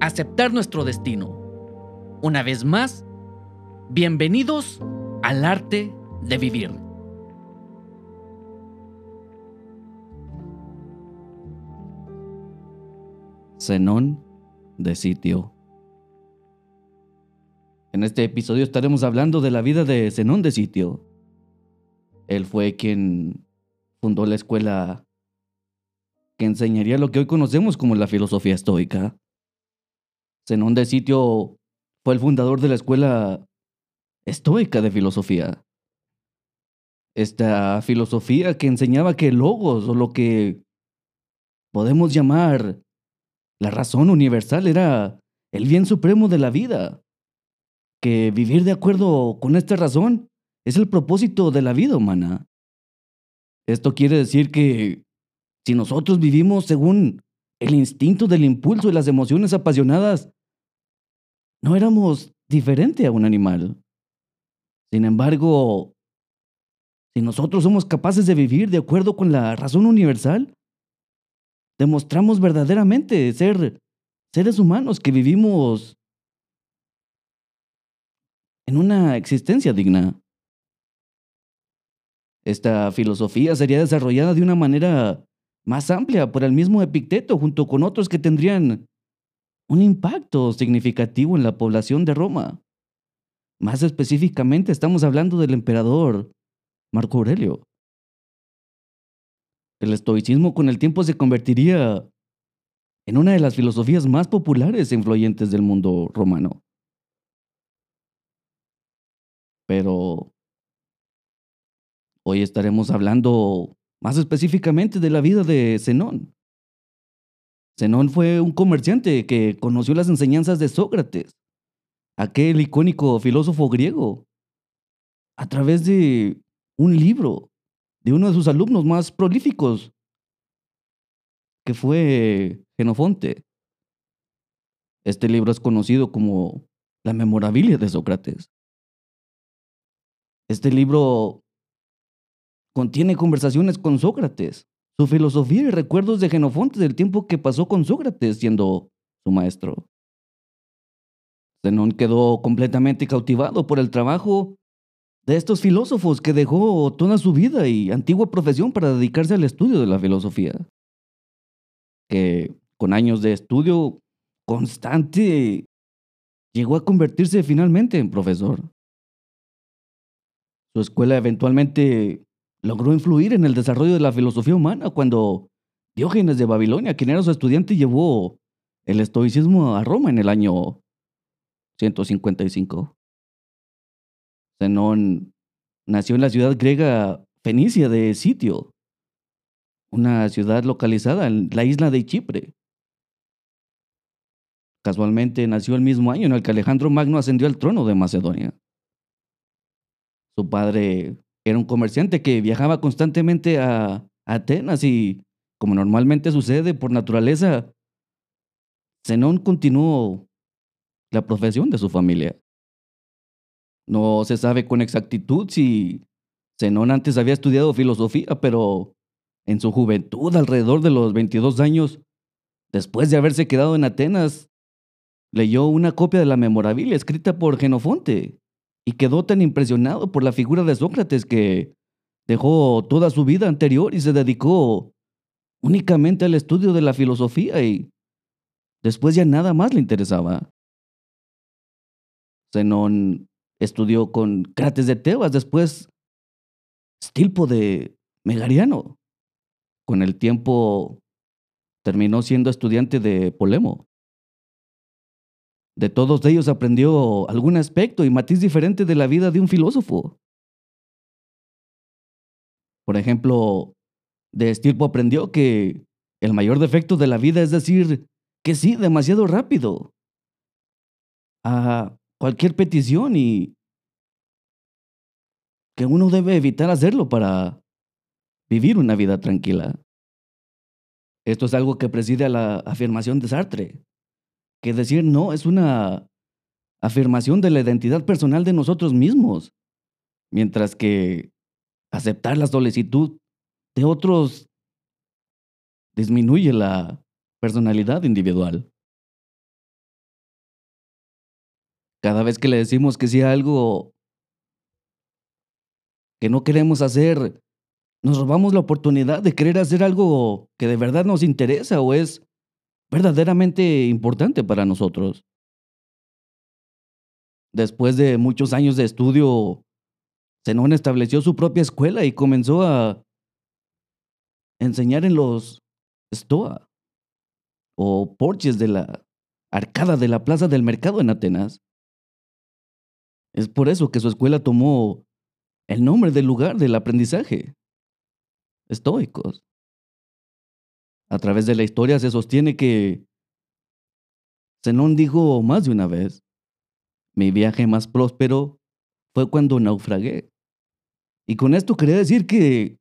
aceptar nuestro destino. Una vez más, bienvenidos al arte de vivir. Zenón de sitio. En este episodio estaremos hablando de la vida de Zenón de sitio. Él fue quien fundó la escuela que enseñaría lo que hoy conocemos como la filosofía estoica. Zenón de Sitio fue el fundador de la escuela estoica de filosofía. Esta filosofía que enseñaba que logos o lo que podemos llamar la razón universal era el bien supremo de la vida. Que vivir de acuerdo con esta razón es el propósito de la vida humana. Esto quiere decir que si nosotros vivimos según el instinto del impulso y las emociones apasionadas, no éramos diferente a un animal. Sin embargo, si nosotros somos capaces de vivir de acuerdo con la razón universal, demostramos verdaderamente ser seres humanos que vivimos en una existencia digna. Esta filosofía sería desarrollada de una manera más amplia por el mismo Epicteto junto con otros que tendrían un impacto significativo en la población de Roma. Más específicamente estamos hablando del emperador Marco Aurelio. El estoicismo con el tiempo se convertiría en una de las filosofías más populares e influyentes del mundo romano. Pero hoy estaremos hablando más específicamente de la vida de Zenón. Zenón fue un comerciante que conoció las enseñanzas de Sócrates, aquel icónico filósofo griego, a través de un libro de uno de sus alumnos más prolíficos, que fue Genofonte. Este libro es conocido como La Memorabilia de Sócrates. Este libro contiene conversaciones con Sócrates, su filosofía y recuerdos de Genofonte del tiempo que pasó con Sócrates siendo su maestro. Zenón quedó completamente cautivado por el trabajo de estos filósofos que dejó toda su vida y antigua profesión para dedicarse al estudio de la filosofía. Que con años de estudio constante llegó a convertirse finalmente en profesor. Su escuela eventualmente logró influir en el desarrollo de la filosofía humana cuando Diógenes de Babilonia, quien era su estudiante, llevó el estoicismo a Roma en el año 155. Zenón nació en la ciudad griega fenicia de Sitio, una ciudad localizada en la isla de Chipre. Casualmente nació el mismo año en el que Alejandro Magno ascendió al trono de Macedonia. Su padre era un comerciante que viajaba constantemente a, Atenas y, como normalmente sucede por naturaleza, Zenón continuó la profesión de su familia. No se sabe con exactitud si Zenón antes había estudiado filosofía, pero en su juventud, alrededor de los 22 años, después de haberse quedado en Atenas, leyó una copia de la memorabilia escrita por Genofonte y quedó tan impresionado por la figura de Sócrates que dejó toda su vida anterior y se dedicó únicamente al estudio de la filosofía y después ya nada más le interesaba. Zenón estudió con Crates de Tebas, después Stilpo de Megariano. Con el tiempo terminó siendo estudiante de Polemo. De todos ellos aprendió algún aspecto y matiz diferente de la vida de un filósofo. Por ejemplo, de Estirpo aprendió que el mayor defecto de la vida es decir que sí, demasiado rápido a cualquier petición y que uno debe evitar hacerlo para vivir una vida tranquila. Esto es algo que preside a la afirmación de Sartre, que decir no es una afirmación de la identidad personal de nosotros mismos, mientras que aceptar la solicitud de otros disminuye la personalidad individual. Cada vez que le decimos que sí algo que no queremos hacer, nos robamos la oportunidad de querer hacer algo que de verdad nos interesa o es verdaderamente importante para nosotros. Después de muchos años de estudio, Zenón estableció su propia escuela y comenzó a enseñar en los Stoa o porches de la arcada de la plaza del mercado en Atenas. Es por eso que su escuela tomó el nombre del lugar del aprendizaje, estoicos. A través de la historia se sostiene que Zenón dijo más de una vez, mi viaje más próspero fue cuando naufragué. Y con esto quería decir que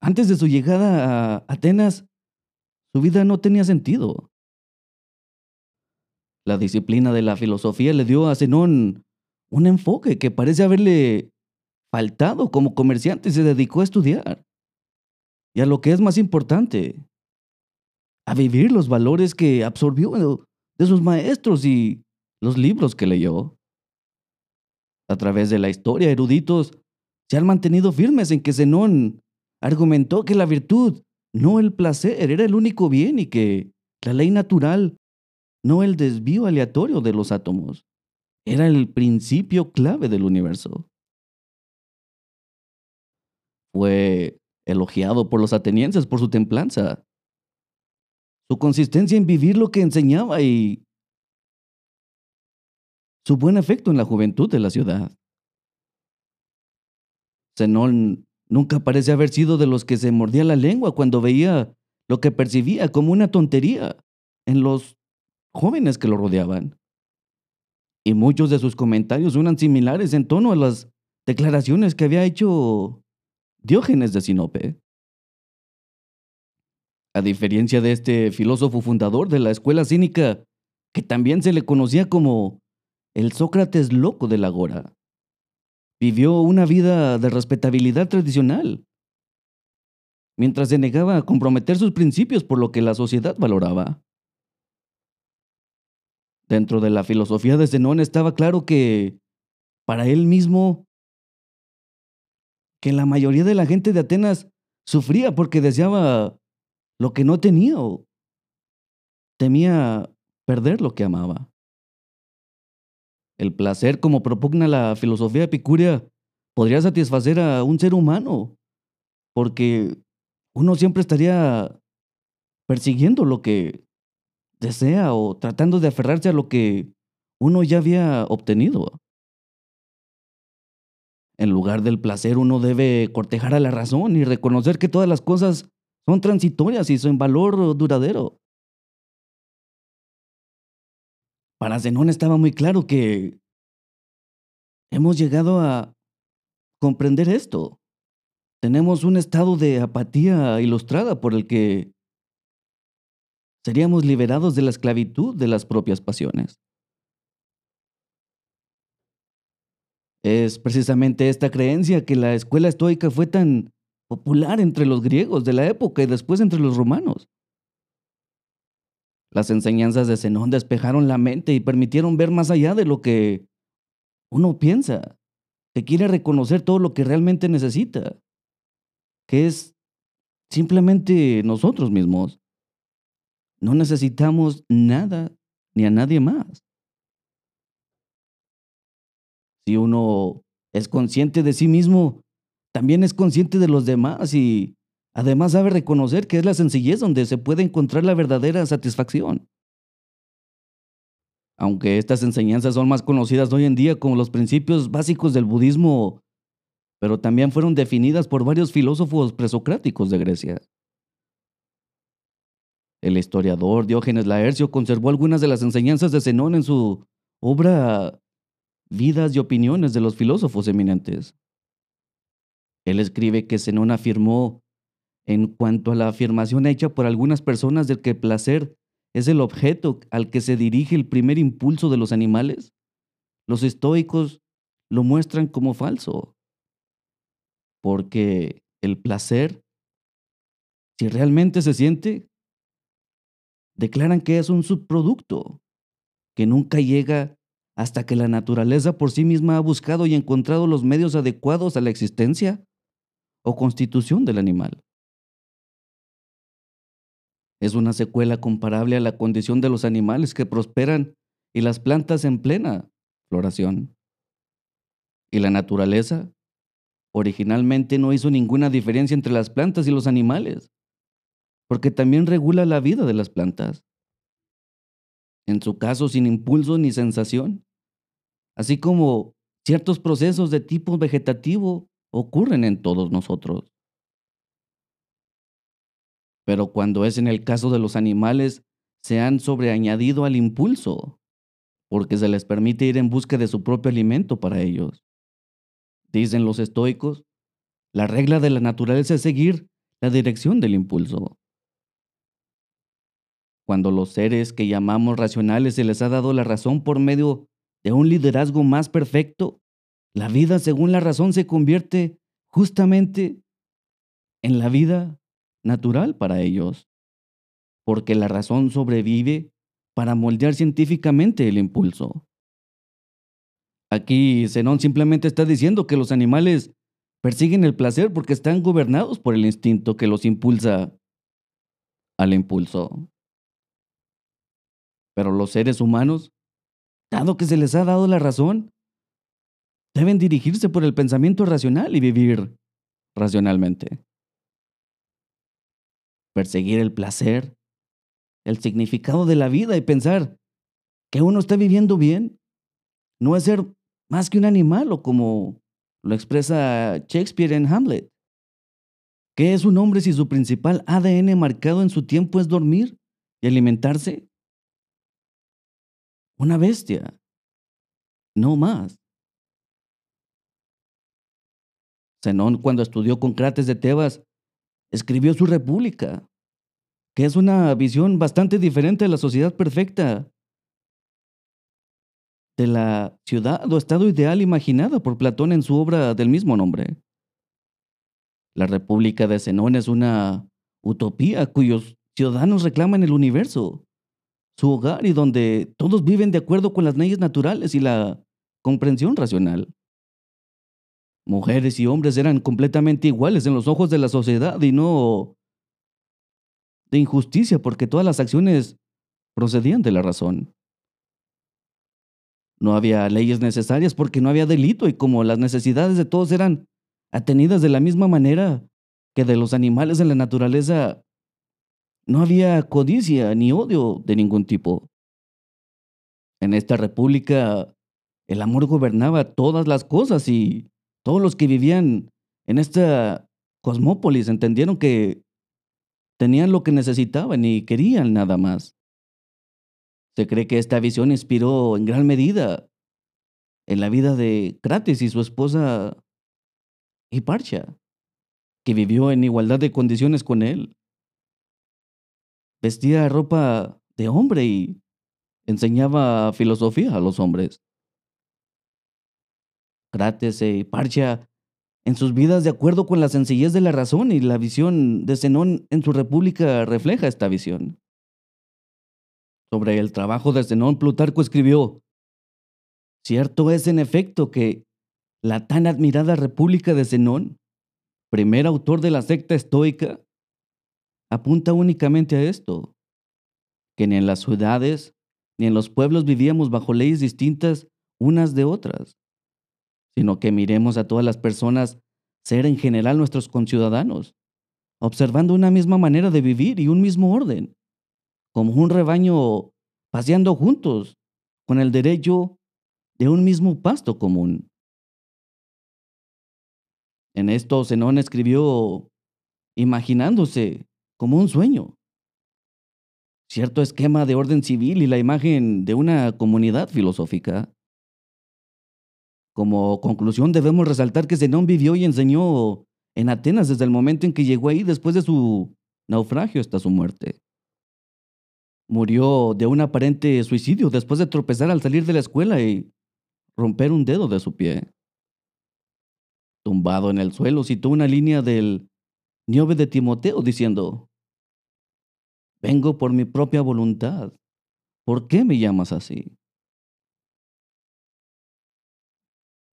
antes de su llegada a Atenas, su vida no tenía sentido. La disciplina de la filosofía le dio a Zenón un enfoque que parece haberle faltado como comerciante y se dedicó a estudiar. Y a lo que es más importante, a vivir los valores que absorbió de sus maestros y los libros que leyó. A través de la historia, eruditos se han mantenido firmes en que Zenón argumentó que la virtud, no el placer, era el único bien y que la ley natural, no el desvío aleatorio de los átomos, era el principio clave del universo. Fue elogiado por los atenienses por su templanza, su consistencia en vivir lo que enseñaba y su buen efecto en la juventud de la ciudad. Zenón nunca parece haber sido de los que se mordía la lengua cuando veía lo que percibía como una tontería en los jóvenes que lo rodeaban. Y muchos de sus comentarios eran similares en tono a las declaraciones que había hecho Diógenes de Sinope. A diferencia de este filósofo fundador de la escuela cínica, que también se le conocía como el Sócrates loco de la Agora, vivió una vida de respetabilidad tradicional, mientras se negaba a comprometer sus principios por lo que la sociedad valoraba. Dentro de la filosofía de Zenón estaba claro que, para él mismo, que la mayoría de la gente de Atenas sufría porque deseaba lo que no tenía o temía perder lo que amaba. El placer, como propugna la filosofía epicúrea, podría satisfacer a un ser humano, porque uno siempre estaría persiguiendo lo que desea o tratando de aferrarse a lo que uno ya había obtenido. En lugar del placer, uno debe cortejar a la razón y reconocer que todas las cosas son transitorias y son valor duradero. Para Zenón estaba muy claro que hemos llegado a comprender esto. Tenemos un estado de apatía ilustrada por el que seríamos liberados de la esclavitud de las propias pasiones. Es precisamente esta creencia que la escuela estoica fue tan popular entre los griegos de la época y después entre los romanos. Las enseñanzas de Zenón despejaron la mente y permitieron ver más allá de lo que uno piensa, que quiere reconocer todo lo que realmente necesita, que es simplemente nosotros mismos. No necesitamos nada ni a nadie más. Si uno es consciente de sí mismo, también es consciente de los demás y además sabe reconocer que es la sencillez donde se puede encontrar la verdadera satisfacción. Aunque estas enseñanzas son más conocidas hoy en día como los principios básicos del budismo, pero también fueron definidas por varios filósofos presocráticos de Grecia. El historiador Diógenes Laercio conservó algunas de las enseñanzas de Zenón en su obra Vidas y opiniones de los filósofos eminentes. Él escribe que Zenón afirmó en cuanto a la afirmación hecha por algunas personas de que el placer es el objeto al que se dirige el primer impulso de los animales, los estoicos lo muestran como falso. Porque el placer, si realmente se siente, declaran que es un subproducto, que nunca llega hasta que la naturaleza por sí misma ha buscado y encontrado los medios adecuados a la existencia o constitución del animal. Es una secuela comparable a la condición de los animales que prosperan y las plantas en plena floración. Y la naturaleza originalmente no hizo ninguna diferencia entre las plantas y los animales, porque también regula la vida de las plantas. En su caso, sin impulso ni sensación, así como ciertos procesos de tipo vegetativo ocurren en todos nosotros. Pero cuando es en el caso de los animales, se han sobreañadido al impulso, porque se les permite ir en busca de su propio alimento para ellos. Dicen los estoicos, la regla de la naturaleza es seguir la dirección del impulso. Cuando los seres que llamamos racionales se les ha dado la razón por medio de un liderazgo más perfecto, la vida según la razón se convierte justamente en la vida natural para ellos, porque la razón sobrevive para moldear científicamente el impulso. Aquí Zenón simplemente está diciendo que los animales persiguen el placer porque están gobernados por el instinto que los impulsa al impulso. Pero los seres humanos, dado que se les ha dado la razón, deben dirigirse por el pensamiento racional y vivir racionalmente. Perseguir el placer, el significado de la vida y pensar que uno está viviendo bien, no es ser más que un animal o como lo expresa Shakespeare en Hamlet. ¿Qué es un hombre si su principal ADN marcado en su tiempo es dormir y alimentarse? Una bestia. No más. Zenón, cuando estudió con Crates de Tebas, escribió su República, que es una visión bastante diferente de la sociedad perfecta, de la ciudad o estado ideal imaginada por Platón en su obra del mismo nombre. La República de Zenón es una utopía cuyos ciudadanos reclaman el universo, su hogar y donde todos viven de acuerdo con las leyes naturales y la comprensión racional. Mujeres y hombres eran completamente iguales en los ojos de la sociedad y no de injusticia porque todas las acciones procedían de la razón. No había leyes necesarias porque no había delito y como las necesidades de todos eran atenidas de la misma manera que de los animales en la naturaleza, no había codicia ni odio de ningún tipo. En esta república, el amor gobernaba todas las cosas y todos los que vivían en esta cosmópolis entendieron que tenían lo que necesitaban y querían nada más. Se cree que esta visión inspiró en gran medida en la vida de Crates y su esposa Hiparcha, que vivió en igualdad de condiciones con él vestía ropa de hombre y enseñaba filosofía a los hombres. Crates y Parcha en sus vidas de acuerdo con la sencillez de la razón y la visión de Zenón en su república refleja esta visión. Sobre el trabajo de Zenón, Plutarco escribió, Cierto es en efecto que la tan admirada república de Zenón, primer autor de la secta estoica, apunta únicamente a esto, que ni en las ciudades ni en los pueblos vivíamos bajo leyes distintas unas de otras, sino que miremos a todas las personas ser en general nuestros conciudadanos, observando una misma manera de vivir y un mismo orden, como un rebaño paseando juntos, con el derecho de un mismo pasto común. En esto Zenón escribió imaginándose como un sueño. cierto esquema de orden civil y la imagen de una comunidad filosófica. Como conclusión debemos resaltar que Zenón vivió y enseñó en Atenas desde el momento en que llegó ahí después de su naufragio hasta su muerte. Murió de un aparente suicidio después de tropezar al salir de la escuela y romper un dedo de su pie. Tumbado en el suelo, citó una línea del Niobe de Timoteo diciendo, Vengo por mi propia voluntad. ¿Por qué me llamas así?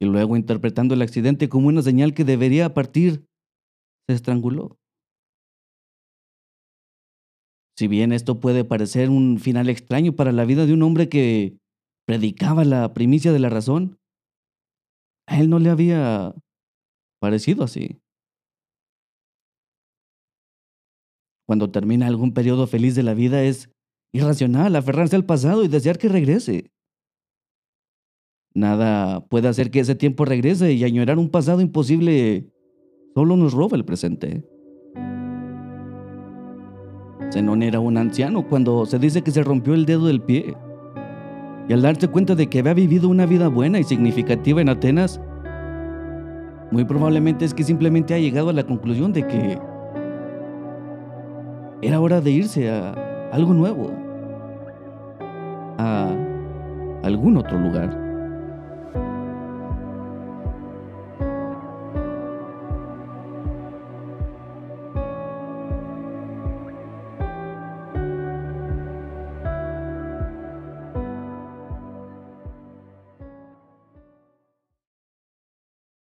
Y luego, interpretando el accidente como una señal que debería partir, se estranguló. Si bien esto puede parecer un final extraño para la vida de un hombre que predicaba la primicia de la razón, a él no le había parecido así. Cuando termina algún periodo feliz de la vida es irracional aferrarse al pasado y desear que regrese. Nada puede hacer que ese tiempo regrese y añorar un pasado imposible solo nos roba el presente. Zenón era un anciano cuando se dice que se rompió el dedo del pie. Y al darse cuenta de que había vivido una vida buena y significativa en Atenas, muy probablemente es que simplemente ha llegado a la conclusión de que era hora de irse a algo nuevo, a algún otro lugar.